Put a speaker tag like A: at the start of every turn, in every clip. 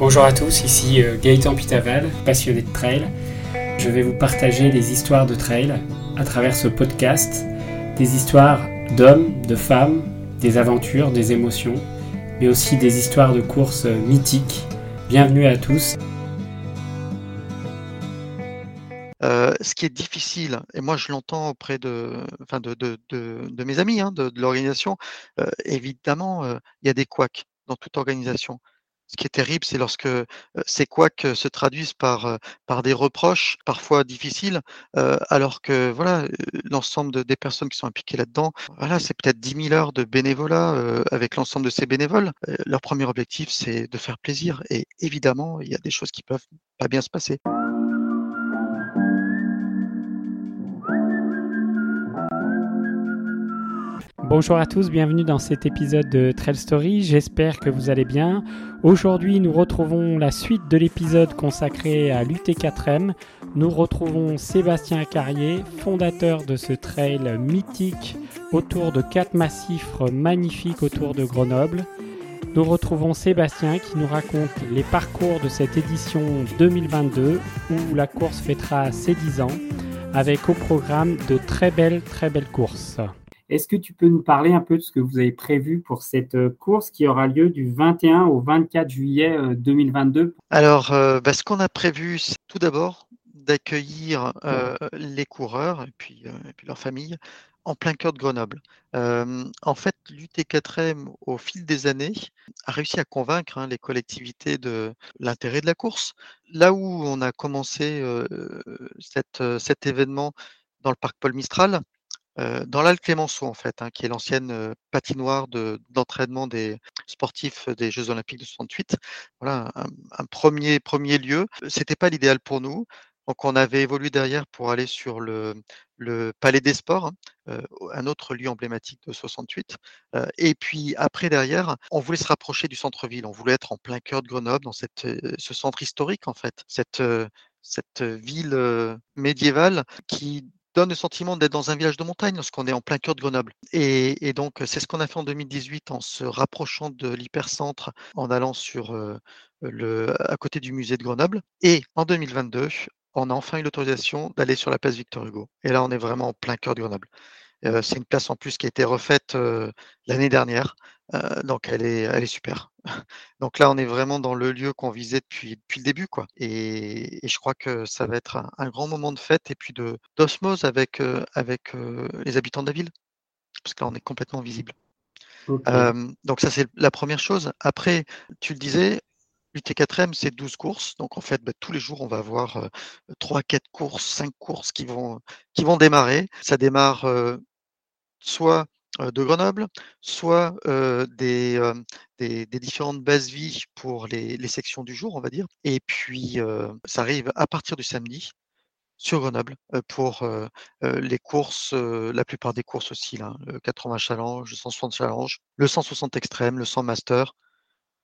A: Bonjour à tous, ici euh, Gaëtan Pitaval, passionné de trail. Je vais vous partager des histoires de trail à travers ce podcast, des histoires d'hommes, de femmes, des aventures, des émotions, mais aussi des histoires de courses mythiques. Bienvenue à tous.
B: Euh, ce qui est difficile, et moi je l'entends auprès de, mes amis hein, de, l'organisation, euh, évidemment, euh, il y a des couacs dans toute organisation. Ce qui est terrible, c'est lorsque ces couacs se traduisent par, par des reproches, parfois difficiles, alors que voilà, l'ensemble des personnes qui sont impliquées là-dedans, voilà, c'est peut-être 10 000 heures de bénévolat avec l'ensemble de ces bénévoles. leur premier objectif, c'est de faire plaisir. Et évidemment, il y a des choses qui peuvent pas bien se passer.
A: Bonjour à tous, bienvenue dans cet épisode de Trail Story, j'espère que vous allez bien. Aujourd'hui nous retrouvons la suite de l'épisode consacré à l'UT4M. Nous retrouvons Sébastien Carrier, fondateur de ce trail mythique autour de quatre massifs magnifiques autour de Grenoble. Nous retrouvons Sébastien qui nous raconte les parcours de cette édition 2022 où la course fêtera ses 10 ans avec au programme de très belles très belles courses. Est-ce que tu peux nous parler un peu de ce que vous avez prévu pour cette euh, course qui aura lieu du 21 au 24 juillet 2022 euh,
B: Alors, euh, bah, ce qu'on a prévu, c'est tout d'abord d'accueillir les coureurs et puis, puis leurs familles en plein cœur de Grenoble. en fait, l'UT4M, au fil des années, a réussi à convaincre hein, les collectivités de l'intérêt de la course. Là où on a commencé cet événement dans le parc Paul Mistral, dans l'Alpe Clémenceau, en fait, hein, qui est l'ancienne patinoire d'entraînement des sportifs des Jeux Olympiques de 68. Voilà, un, premier, premier lieu. C'était pas l'idéal pour nous. Donc, on avait évolué derrière pour aller sur le, le Palais des Sports, hein, un autre lieu emblématique de 68. et puis après, derrière, on voulait se rapprocher du centre-ville. On voulait être en plein cœur de Grenoble, dans cette, ce centre historique, en fait. Cette, cette ville médiévale qui donne le sentiment d'être dans un village de montagne lorsqu'on est en plein cœur de Grenoble. Et, donc, c'est ce qu'on a fait en 2018 en se rapprochant de l'hypercentre, en allant sur le, à côté du musée de Grenoble. Et en 2022, on a enfin eu l'autorisation d'aller sur la place Victor Hugo. Et là, on est vraiment en plein cœur de Grenoble. C'est une place en plus qui a été refaite l'année dernière. donc elle est, elle est super. Donc là, on est vraiment dans le lieu qu'on visait depuis, depuis le début, quoi. Et, je crois que ça va être un, grand moment de fête et puis de d'osmose avec, avec les habitants de la ville, parce que là, on est complètement visible. donc ça, c'est la première chose. Après, tu le disais, l'UT4M, c'est 12 courses. Donc, en fait, bah, tous les jours, on va avoir 3, 4 courses, 5 courses qui vont, qui vont démarrer. Ça démarre soit de Grenoble, soit des, différentes bases vie pour les, sections du jour, on va dire. Et puis, ça arrive à partir du samedi sur Grenoble pour les courses, la plupart des courses aussi, là, le 80 challenge, le 160 challenge, le 160 extrême, le 100 master,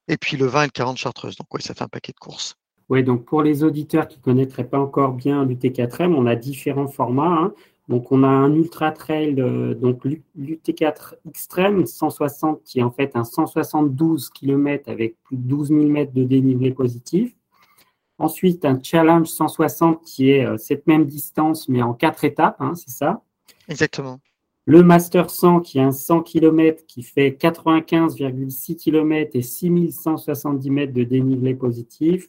B: et puis le 20 et le 40 chartreuse. Donc oui, ça fait un paquet de courses.
A: Oui, donc pour les auditeurs qui ne connaîtraient pas encore bien l'UT4M, on a différents formats. Hein. Donc on a un ultra trail, donc l'UT4 Extreme 160 qui est en fait un 172 km avec plus de 12 000 mètres de dénivelé positif. Ensuite, un challenge 160 qui est euh, cette même distance mais en quatre étapes, hein, c'est ça
B: Exactement.
A: Le Master 100 qui est un 100 km qui fait 95,6 km et 6170 mètres de dénivelé positif.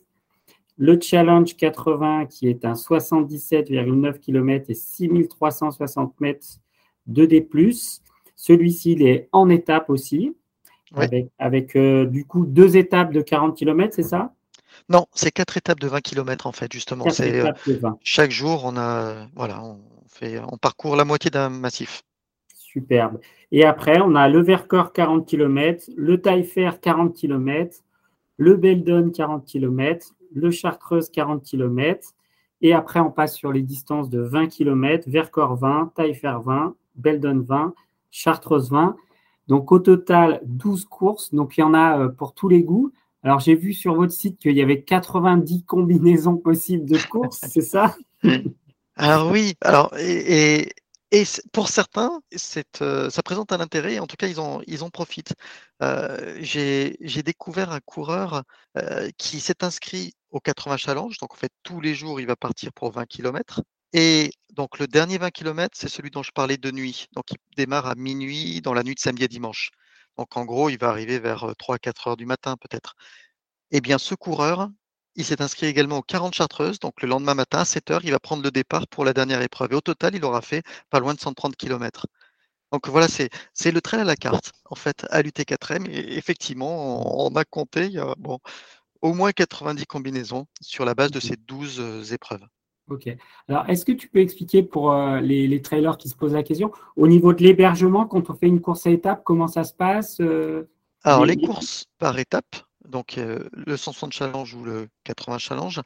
A: Le Challenge 80 qui est un 77,9 km et 6360 mètres de D+. Celui-ci, il est en étape aussi, avec, euh, du coup deux étapes de 40 km, c'est ça?
B: Non, c'est quatre étapes de 20 km en fait, justement. Euh, chaque jour, on a voilà, on fait, on parcourt la moitié d'un massif.
A: Superbe. Et après, on a le Vercors 40 km, le Taillefer 40 km, le Beldon 40 km, le Chartreuse 40 km. Et après, on passe sur les distances de 20 km, Vercors 20, Taillefer 20, Beldon 20, Chartreuse 20. Donc au total, 12 courses. Donc il y en a euh, pour tous les goûts. Alors j'ai vu sur votre site qu'il y avait 90 combinaisons possibles de courses, c'est ça?
B: Alors oui, alors et, Et pour certains, euh, ça présente un intérêt, en tout cas, ils en, ils en profitent. Euh, j'ai découvert un coureur euh, qui s'est inscrit au 80 Challenge, donc en fait, tous les jours, il va partir pour 20 km. Et donc, le dernier 20 km, c'est celui dont je parlais de nuit. Donc, il démarre à minuit dans la nuit de samedi à dimanche. Donc, en gros, il va arriver vers 3-4 heures du matin, peut-être. Eh bien, ce coureur, il s'est inscrit également aux 40 Chartreuses, donc le lendemain matin à 7 heures, il va prendre le départ pour la dernière épreuve. Et au total, il aura fait pas loin de 130 km. Donc voilà, c'est le trail à la carte, en fait, à l'UT4M. Et effectivement, on, a compté bon, au moins 90 combinaisons sur la base de ces 12 euh, épreuves.
A: Ok. Alors, est-ce que tu peux expliquer pour euh, les, trailers qui se posent la question, au niveau de l'hébergement, quand on fait une course à étapes, comment ça se passe
B: euh, Alors, les courses par étapes, donc euh, le 160 challenge ou le 80 challenge.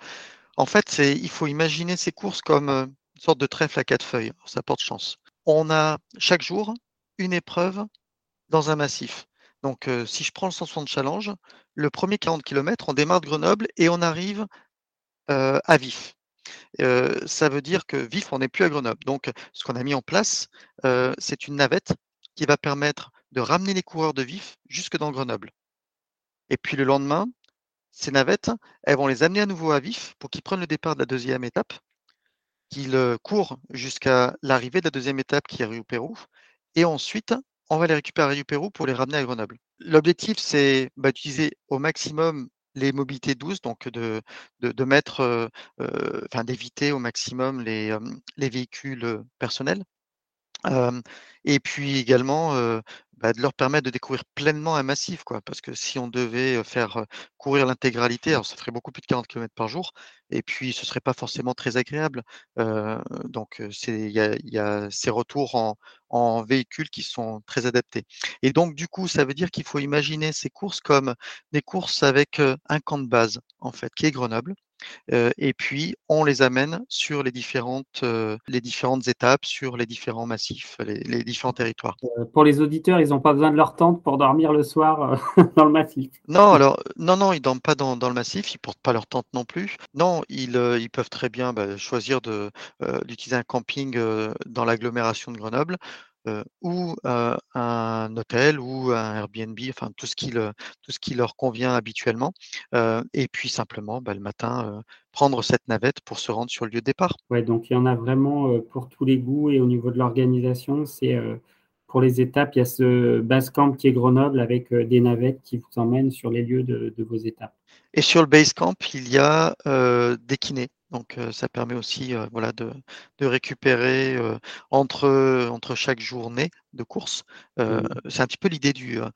B: En fait, il faut imaginer ces courses comme une sorte de trèfle à quatre feuilles. ça porte chance. On a chaque jour une épreuve dans un massif. Donc, si je prends le 160 challenge, le premier 40 km, on démarre de Grenoble et on arrive à Vif. ça veut dire que Vif, on n'est plus à Grenoble. Donc, ce qu'on a mis en place, c'est une navette qui va permettre de ramener les coureurs de Vif jusque dans Grenoble. Et puis le lendemain, ces navettes, elles vont les amener à nouveau à vif pour qu'ils prennent le départ de la deuxième étape, qu'ils courent jusqu'à l'arrivée de la deuxième étape qui est Rio Pérou. Et ensuite, on va les récupérer Rio Pérou pour les ramener à Grenoble. L'objectif, c'est bah, d'utiliser au maximum les mobilités douces, donc de, mettre, euh, euh, d'éviter au maximum les, les véhicules personnels. Et puis également bah, de leur permettre de découvrir pleinement un massif, quoi. Parce que si on devait faire courir l'intégralité, alors ça ferait beaucoup plus de 40 km par jour, et puis ce serait pas forcément très agréable. donc il y a, ces retours en, en véhicules qui sont très adaptés. Et donc du coup, ça veut dire qu'il faut imaginer ces courses comme des courses avec un camp de base, en fait, qui est Grenoble et puis on les amène sur les différentes, les différentes étapes, sur les différents massifs, les, différents territoires.
A: pour les auditeurs, ils n'ont pas besoin de leur tente pour dormir le soir dans le massif.
B: Non, alors non, non, ils dorment pas dans, le massif, ils portent pas leur tente non plus. Non, ils, ils peuvent très bien bah, choisir d'utiliser un camping dans l'agglomération de Grenoble euh, ou euh, un hôtel ou un Airbnb, enfin tout ce qui, le, tout ce qui leur convient habituellement. Euh, et puis simplement, bah, le matin, prendre cette navette pour se rendre sur le lieu de départ.
A: Ouais, donc il y en a vraiment pour tous les goûts et au niveau de l'organisation, c'est pour les étapes, il y a ce base camp qui est Grenoble avec des navettes qui vous emmènent sur les lieux de, de vos étapes.
B: Et sur le base camp, il y a des kinés. Donc ça permet aussi voilà, de, récupérer entre, entre chaque journée de course. Mmh. C'est un petit peu l'idée de,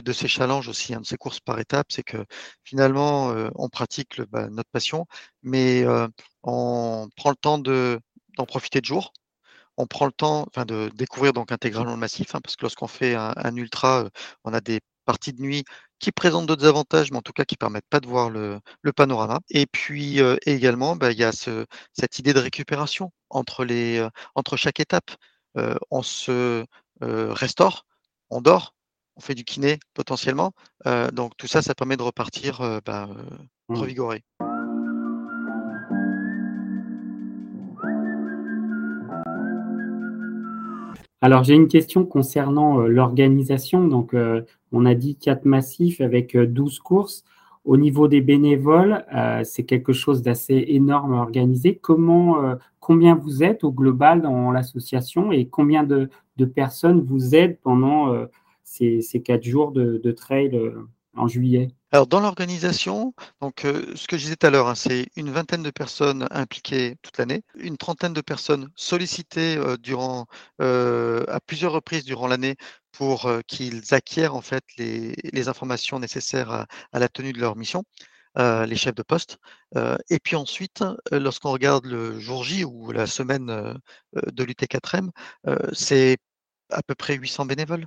B: de, ces challenges aussi, hein, de ces courses par étapes, c'est que finalement on pratique bah, notre passion, mais on prend le temps d'en profiter de jour. On prend le temps enfin, de découvrir donc intégralement le massif, hein, parce que lorsqu'on fait un ultra, on a des parties de nuit qui présentent d'autres avantages, mais en tout cas qui permettent pas de voir le, panorama. Et puis euh, également, bah, il y a cette idée de récupération entre, les, euh, entre chaque étape. Euh, on se restaure, on dort, on fait du kiné potentiellement. donc tout ça, ça permet de repartir bah, mmh. revigoré.
A: Alors j'ai une question concernant l'organisation. Donc on a dit quatre massifs avec 12 courses. Au niveau des bénévoles, euh, c'est quelque chose d'assez énorme à organiser. Comment, euh, combien vous êtes au global dans l'association et combien de, personnes vous aident pendant euh, ces, quatre jours de trail en juillet?
B: Alors dans l'organisation, donc euh, ce que je disais tout à l'heure, hein, c'est une vingtaine de personnes impliquées toute l'année, une trentaine de personnes sollicitées euh, durant euh, à plusieurs reprises durant l'année pour qu'ils acquièrent en fait les, informations nécessaires à, la tenue de leur mission. les chefs de poste. et puis ensuite, lorsqu'on regarde le jour J ou la semaine de l'UT4M, c'est à peu près 800 bénévoles.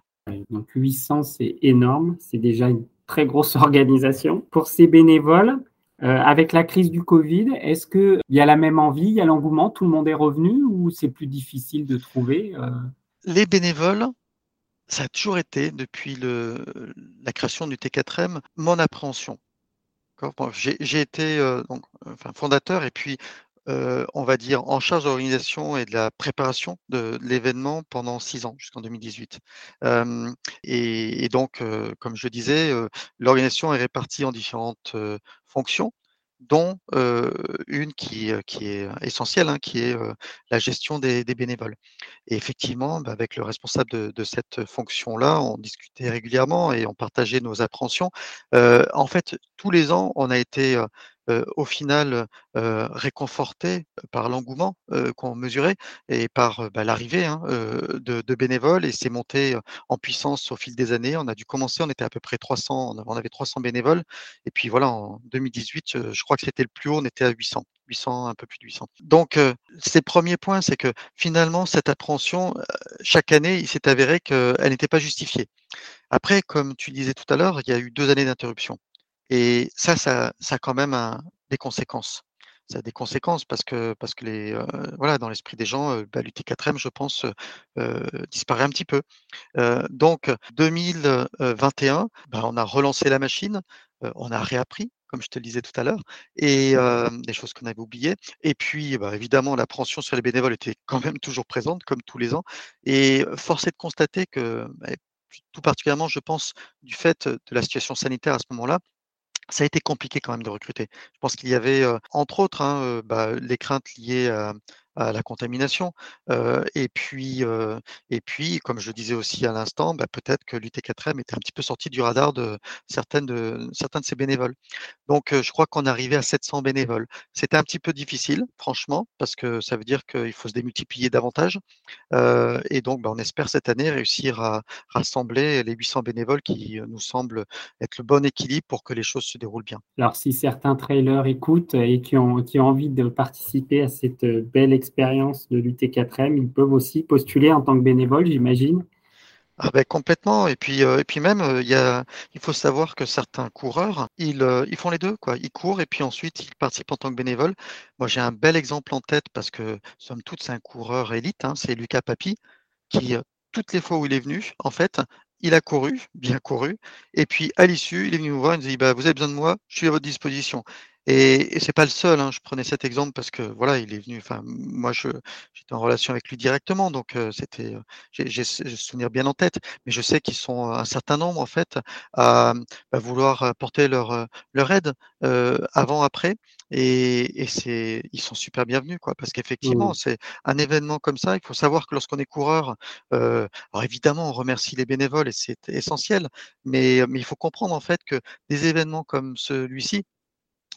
A: Donc 800, c'est énorme. C'est déjà une très grosse organisation. Pour ces bénévoles, euh, avec la crise du Covid, est-ce qu'il y a la même envie, il y a l'engouement, tout le monde est revenu ou c'est plus difficile de trouver euh?
B: Les bénévoles, ça a toujours été, depuis la création du T4M, mon appréhension. J'ai été euh, donc, enfin, fondateur et puis on va dire, en charge de l'organisation et de la préparation de l'événement pendant six ans, jusqu'en 2018. et, donc, comme je disais, l'organisation est répartie en différentes fonctions dont une qui, qui est essentielle, hein, qui est la gestion des, bénévoles. Et effectivement, bah, avec le responsable de cette fonction-là, on discutait régulièrement et on partageait nos appréhensions. en fait, tous les ans, on a été au final réconforté par l'engouement qu'on mesurait et par bah, l'arrivée hein, de, bénévoles et c'est monté en puissance au fil des années. On a dû commencer, on était à peu près 300, on avait 300 bénévoles et puis voilà, en 2018, je crois que c'était le plus haut, on était à 800. 800, un peu plus de 800. Donc, ces premiers points, c'est que finalement, cette appréhension, chaque année, il s'est avéré qu'elle n'était pas justifiée. Après, comme tu disais tout à l'heure, il y a eu deux années d'interruption. Et ça, ça, ça a quand même des conséquences. Ça a des conséquences parce que, parce que euh, voilà, dans l'esprit des gens, euh, bah, l'UT4M, je pense, euh, disparaît un petit peu. donc, 2021, bah, on a relancé la machine, on a réappris, comme je te le disais tout à l'heure, et des choses qu'on avait oubliées. Et puis, bah, évidemment, l'appréhension sur les bénévoles était quand même toujours présente, comme tous les ans. Et force est de constater que, tout particulièrement, je pense, du fait de la situation sanitaire à ce moment-là, ça a été compliqué quand même de recruter. Je pense qu'il y avait, entre autres, hein, bah, les craintes liées à, la contamination. et, puis, et puis, comme je le disais aussi à l'instant, bah, peut-être que l'UT4M était un petit peu sorti du radar de certaines de, certains de ses bénévoles. Donc, je crois qu'on arrivait à 700 bénévoles. C'était un petit peu difficile, franchement, parce que ça veut dire qu'il faut se démultiplier davantage. et donc, bah, on espère cette année réussir à rassembler les 800 bénévoles qui nous semblent être le bon équilibre pour que les choses se déroulent bien.
A: Alors, si certains trailers écoutent et qui ont, qui ont envie de participer à cette belle de l'UT4M, ils peuvent aussi postuler en tant que bénévole, j'imagine.
B: Ah ben complètement. Et puis, euh, et puis même, euh, il faut savoir que certains coureurs, ils, euh, ils font les deux. Quoi. Ils courent et puis ensuite, ils participent en tant que bénévole. Moi, j'ai un bel exemple en tête parce que, somme toute, c'est un coureur élite. Hein, c'est Lucas Papi qui, toutes les fois où il est venu, en fait, il a couru, bien couru. Et puis, à l'issue, il est venu me voir, il me dit, bah, vous avez besoin de moi, je suis à votre disposition. Et, et c'est pas le seul. Hein. Je prenais cet exemple parce que voilà, il est venu. Enfin, moi, je j'étais en relation avec lui directement, donc c'était. j'ai ce souvenir bien en tête. Mais je sais qu'ils sont un certain nombre en fait à, vouloir porter leur leur aide avant, après. Et, et c'est ils sont super bienvenus quoi, parce qu'effectivement, mmh. c'est un événement comme ça. Il faut savoir que lorsqu'on est coureur, alors évidemment, on remercie les bénévoles et c'est essentiel. Mais mais il faut comprendre en fait que des événements comme celui-ci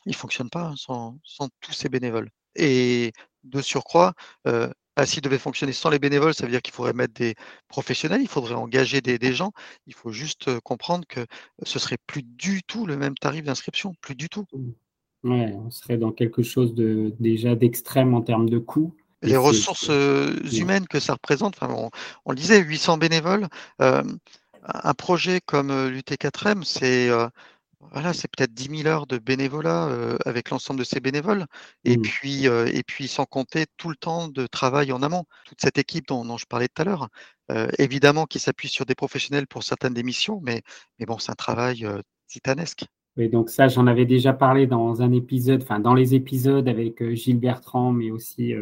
B: il ne fonctionne pas sans, tous ces bénévoles. Et de surcroît, euh, bah, s'il devait fonctionner sans les bénévoles, ça veut dire qu'il faudrait mettre des professionnels, il faudrait engager des, gens. Il faut juste euh, comprendre que ce serait plus du tout le même tarif d'inscription, plus du tout.
A: Mmh. Ouais, on serait dans quelque chose de déjà d'extrême en termes de coûts.
B: Les ressources euh, humaines que ça représente, on, on, le disait, 800 bénévoles. un projet comme l'UT4M, c'est voilà, c'est peut-être 10 000 heures de bénévolat avec l'ensemble de ces bénévoles. Et, mmh. puis, et puis, sans compter tout le temps de travail en amont. Toute cette équipe dont, je parlais tout à l'heure, évidemment qui s'appuie sur des professionnels pour certaines des missions, mais, mais bon, c'est un travail titanesque.
A: Oui, donc ça, j'en avais déjà parlé dans un épisode, enfin dans les épisodes avec Gilles Bertrand, mais aussi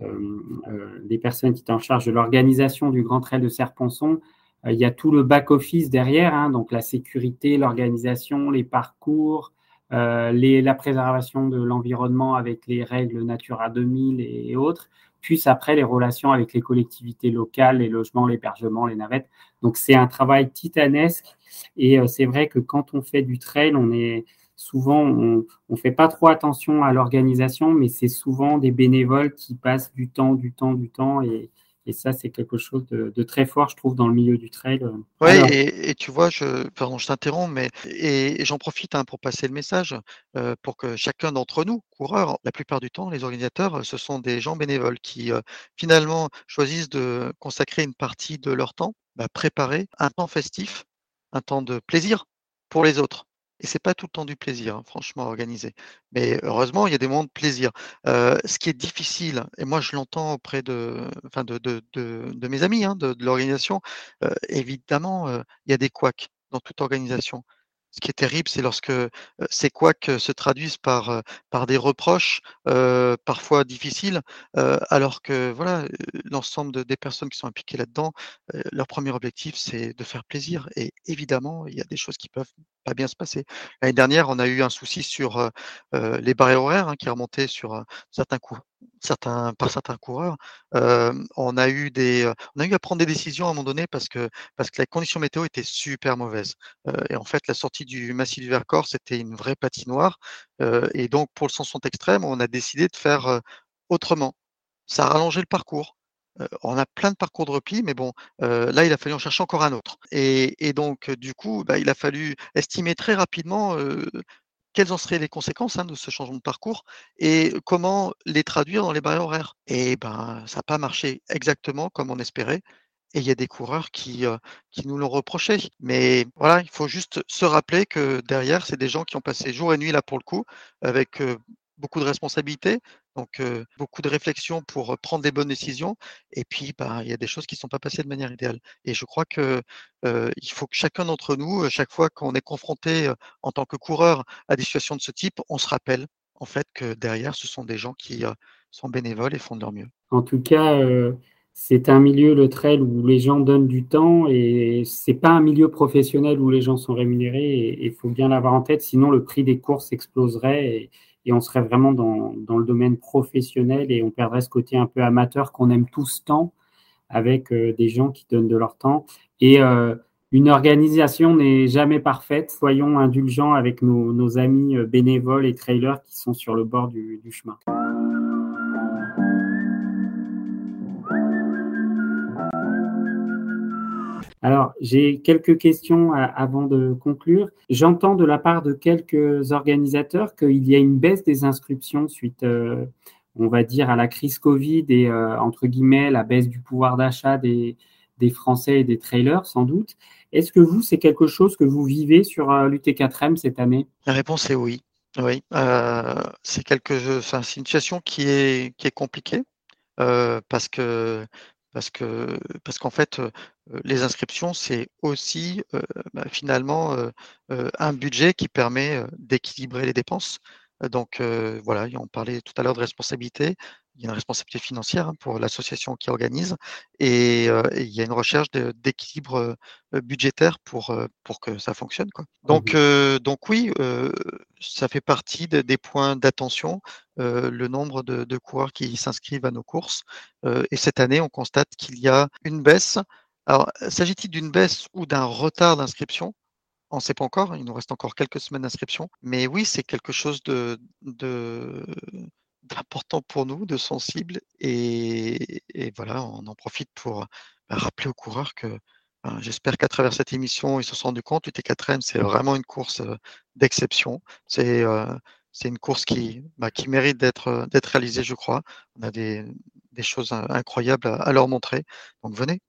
A: des personnes qui étaient en charge de l'organisation du Grand Trail de Serponçon. Euh, il y a tout le back-office derrière, hein, donc la sécurité, l'organisation, les parcours, euh, la préservation de l'environnement avec les règles Natura 2000 et, autres, puis après les relations avec les collectivités locales, les logements, l'hébergement, les navettes. Donc c'est un travail titanesque et euh, c'est vrai que quand on fait du trail, on est souvent, on ne fait pas trop attention à l'organisation, mais c'est souvent des bénévoles qui passent du temps, du temps, du temps et, et ça, c'est quelque chose de, très fort, je trouve, dans le milieu du trail.
B: Oui, et, tu vois, je, pardon, je t'interromps, mais et, j'en profite hein, pour passer le message euh, pour que chacun d'entre nous, coureurs, la plupart du temps, les organisateurs, ce sont des gens bénévoles qui euh, finalement choisissent de consacrer une partie de leur temps à bah, préparer un temps festif, un temps de plaisir pour les autres. Et c'est pas tout le temps du plaisir, hein, franchement, organisé. Mais heureusement, il y a des moments de plaisir. ce qui est difficile, et moi je l'entends auprès de, enfin de, de, de, mes amis hein, de, l'organisation, évidemment, il y a des couacs dans toute organisation. Ce qui est terrible, c'est lorsque ces couacs se traduisent par, par des reproches, parfois difficiles, alors que voilà, l'ensemble des personnes qui sont impliquées là-dedans, leur premier objectif, c'est de faire plaisir. Et évidemment, il y a des choses qui peuvent pas bien se passer. L'année dernière, on a eu un souci sur les barrières horaires hein, qui remontaient sur certains coups certains, par certains coureurs. on a eu des, on a eu à prendre des décisions à un moment donné parce que parce que la condition météo était super mauvaise. et en fait, la sortie du Massif du Vercors, c'était une vraie patinoire. et donc, pour le Sanson extrême, on a décidé de faire autrement. Ça a rallongé le parcours. on a plein de parcours de repli, mais bon, là, il a fallu en chercher encore un autre. Et, et donc, du coup, bah, il a fallu estimer très rapidement quelles en seraient les conséquences hein, de ce changement de parcours et comment les traduire dans les barrières horaires? Et ben, ça n'a pas marché exactement comme on espérait. Et il y a des coureurs qui, qui nous l'ont reproché. Mais voilà, il faut juste se rappeler que derrière, c'est des gens qui ont passé jour et nuit là pour le coup, avec beaucoup de responsabilités, donc beaucoup de réflexion pour prendre des bonnes décisions. Et puis, bah, il y a des choses qui ne sont pas passées de manière idéale. Et je crois que il faut que chacun d'entre nous, chaque fois qu'on est confronté en tant que coureur à des situations de ce type, on se rappelle en fait que derrière, ce sont des gens qui sont bénévoles et font de leur mieux.
A: En tout cas, c'est un milieu, le trail, où les gens donnent du temps et c'est pas un milieu professionnel où les gens sont rémunérés il faut bien l'avoir en tête, sinon le prix des courses exploserait et, et on serait vraiment dans, le domaine professionnel et on perdrait ce côté un peu amateur qu'on aime tous tant avec euh, des gens qui donnent de leur temps. Et euh, une organisation n'est jamais parfaite. Soyons indulgents avec nos, amis euh, bénévoles et trailers qui sont sur le bord du chemin. Alors, j'ai quelques questions euh, avant de conclure. J'entends de la part de quelques organisateurs qu'il y a une baisse des inscriptions suite, euh, on va dire, à la crise Covid et, euh, entre guillemets, la baisse du pouvoir d'achat des, Français et des trailers, sans doute. Est-ce que vous, c'est quelque chose que vous vivez sur l'UT4M cette année?
B: La réponse est oui. Oui, c'est quelque, une situation qui est, qui est compliquée parce que parce que parce qu'en fait, les inscriptions, c'est aussi bah, finalement un budget qui permet d'équilibrer les dépenses. Donc voilà, on parlait tout à l'heure de responsabilité. Il y a une responsabilité financière hein, pour l'association qui organise et, il y a une recherche d'équilibre budgétaire pour, pour que ça fonctionne. Quoi. Donc, mmh donc oui, ça fait partie des points d'attention, le nombre de, de, coureurs qui s'inscrivent à nos courses. et cette année, on constate qu'il y a une baisse. Alors, s'agit-il d'une baisse ou d'un retard d'inscription? On ne sait pas encore, il nous reste encore quelques semaines d'inscription. Mais oui, c'est quelque chose de, d'important pour nous, de sensible. Et, voilà, on en profite pour bah, rappeler aux coureurs que ben, j'espère qu'à travers cette émission, ils se sont rendus compte, l'UT4M, c'est vraiment une course d'exception. C'est c'est une course qui, bah, qui mérite d'être d'être réalisée, je crois. On a des, des choses incroyables à leur montrer. Donc venez.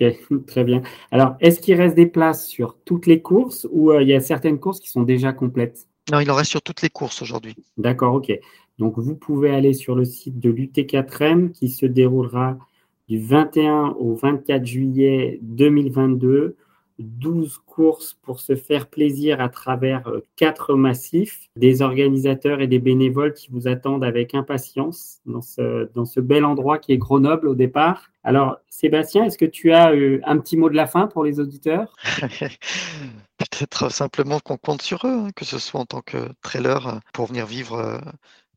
A: Ok, très bien. Alors, est-ce qu'il reste des places sur toutes les courses ou euh, il y a certaines courses qui sont déjà complètes?
B: Non, il en reste sur toutes les courses aujourd'hui.
A: D'accord, ok. Donc, vous pouvez aller sur le site de l'UT4M qui se déroulera du 21 au 24 juillet 2022 12 courses pour se faire plaisir à travers euh, quatre massifs, des organisateurs et des bénévoles qui vous attendent avec impatience dans ce, dans ce bel endroit qui est Grenoble au départ. Alors, Sébastien, est-ce que tu as euh, un petit mot de la fin pour les auditeurs?
B: Peut-être simplement qu'on compte sur eux, hein, que ce soit en tant que trailer euh, pour venir vivre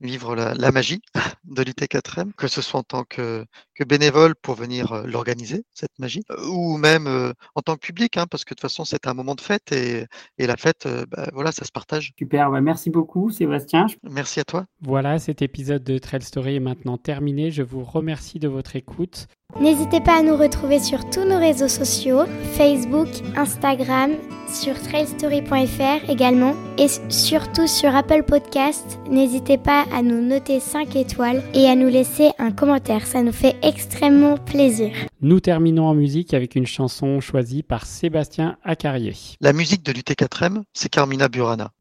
B: vivre la, magie de l'UT4M, que ce soit en tant que, que bénévole pour venir euh, l'organiser, cette magie, euh, ou même euh, en tant que public, hein, parce que de toute façon, c'est un moment de fête et, et la fête, bah, voilà, ça se partage.
A: Super, merci beaucoup Sébastien.
B: Merci à toi.
A: Voilà, cet épisode de Trail Story est maintenant terminé. Je vous remercie de votre écoute.
C: N'hésitez pas à nous retrouver sur tous nos réseaux sociaux, Facebook, Instagram, sur trailstory.fr également et surtout sur Apple Podcast. N'hésitez pas à nous noter 5 étoiles et à nous laisser un commentaire, ça nous fait extrêmement plaisir.
A: Nous terminons en musique avec une chanson choisie par Sébastien Acarier.
B: La musique de l'UT4M, c'est Carmina Burana.